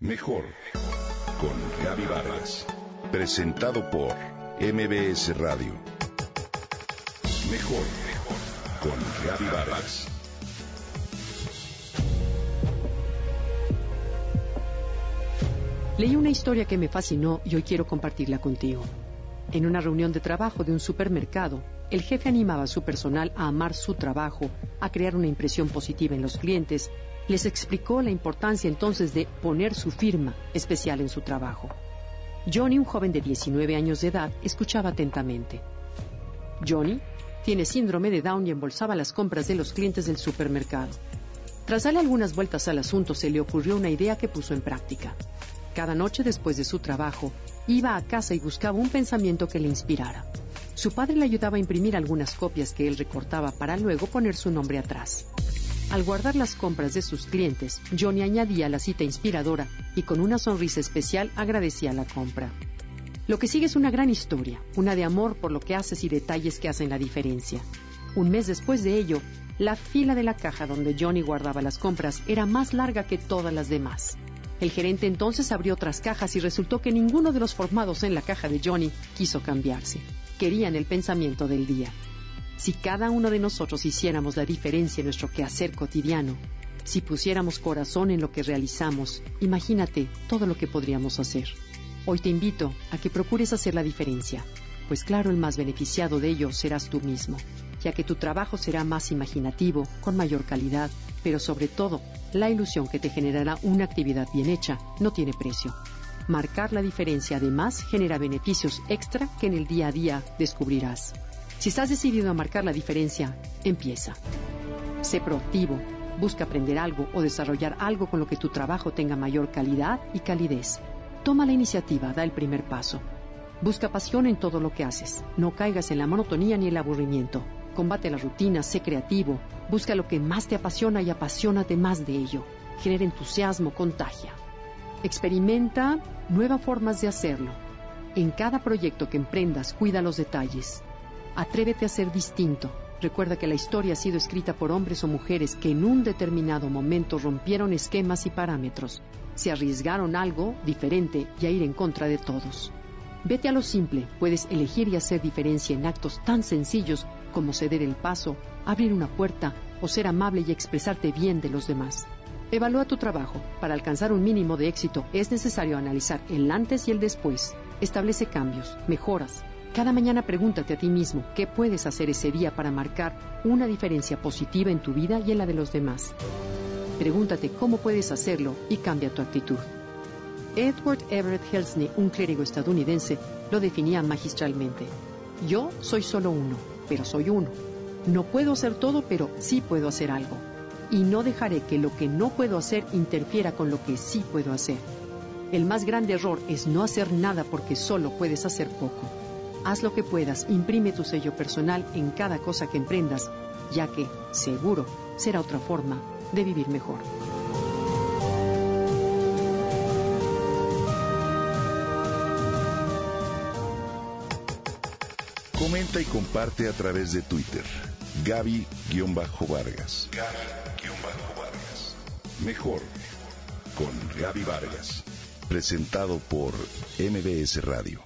Mejor con Gaby Vargas. Presentado por MBS Radio. Mejor con Gaby Vargas. Leí una historia que me fascinó y hoy quiero compartirla contigo. En una reunión de trabajo de un supermercado, el jefe animaba a su personal a amar su trabajo, a crear una impresión positiva en los clientes. Les explicó la importancia entonces de poner su firma especial en su trabajo. Johnny, un joven de 19 años de edad, escuchaba atentamente. Johnny tiene síndrome de Down y embolsaba las compras de los clientes del supermercado. Tras darle algunas vueltas al asunto, se le ocurrió una idea que puso en práctica. Cada noche después de su trabajo, iba a casa y buscaba un pensamiento que le inspirara. Su padre le ayudaba a imprimir algunas copias que él recortaba para luego poner su nombre atrás. Al guardar las compras de sus clientes, Johnny añadía la cita inspiradora y con una sonrisa especial agradecía la compra. Lo que sigue es una gran historia, una de amor por lo que haces y detalles que hacen la diferencia. Un mes después de ello, la fila de la caja donde Johnny guardaba las compras era más larga que todas las demás. El gerente entonces abrió otras cajas y resultó que ninguno de los formados en la caja de Johnny quiso cambiarse. Querían el pensamiento del día. Si cada uno de nosotros hiciéramos la diferencia en nuestro quehacer cotidiano, si pusiéramos corazón en lo que realizamos, imagínate todo lo que podríamos hacer. Hoy te invito a que procures hacer la diferencia, pues claro, el más beneficiado de ello serás tú mismo, ya que tu trabajo será más imaginativo, con mayor calidad, pero sobre todo la ilusión que te generará una actividad bien hecha no tiene precio. Marcar la diferencia además genera beneficios extra que en el día a día descubrirás. Si estás decidido a marcar la diferencia, empieza. Sé proactivo, busca aprender algo o desarrollar algo con lo que tu trabajo tenga mayor calidad y calidez. Toma la iniciativa, da el primer paso. Busca pasión en todo lo que haces. No caigas en la monotonía ni el aburrimiento. Combate la rutina, sé creativo, busca lo que más te apasiona y apasionate más de ello. Genera entusiasmo, contagia. Experimenta nuevas formas de hacerlo. En cada proyecto que emprendas, cuida los detalles. Atrévete a ser distinto. Recuerda que la historia ha sido escrita por hombres o mujeres que en un determinado momento rompieron esquemas y parámetros, se arriesgaron algo diferente y a ir en contra de todos. Vete a lo simple, puedes elegir y hacer diferencia en actos tan sencillos como ceder el paso, abrir una puerta o ser amable y expresarte bien de los demás. Evalúa tu trabajo. Para alcanzar un mínimo de éxito es necesario analizar el antes y el después. Establece cambios, mejoras. Cada mañana pregúntate a ti mismo qué puedes hacer ese día para marcar una diferencia positiva en tu vida y en la de los demás. Pregúntate cómo puedes hacerlo y cambia tu actitud. Edward Everett Helsney, un clérigo estadounidense, lo definía magistralmente. Yo soy solo uno, pero soy uno. No puedo hacer todo, pero sí puedo hacer algo. Y no dejaré que lo que no puedo hacer interfiera con lo que sí puedo hacer. El más grande error es no hacer nada porque solo puedes hacer poco. Haz lo que puedas, imprime tu sello personal en cada cosa que emprendas, ya que, seguro, será otra forma de vivir mejor. Comenta y comparte a través de Twitter. Gaby-Vargas. Gaby-Vargas. Mejor con Gaby Vargas. Presentado por MBS Radio.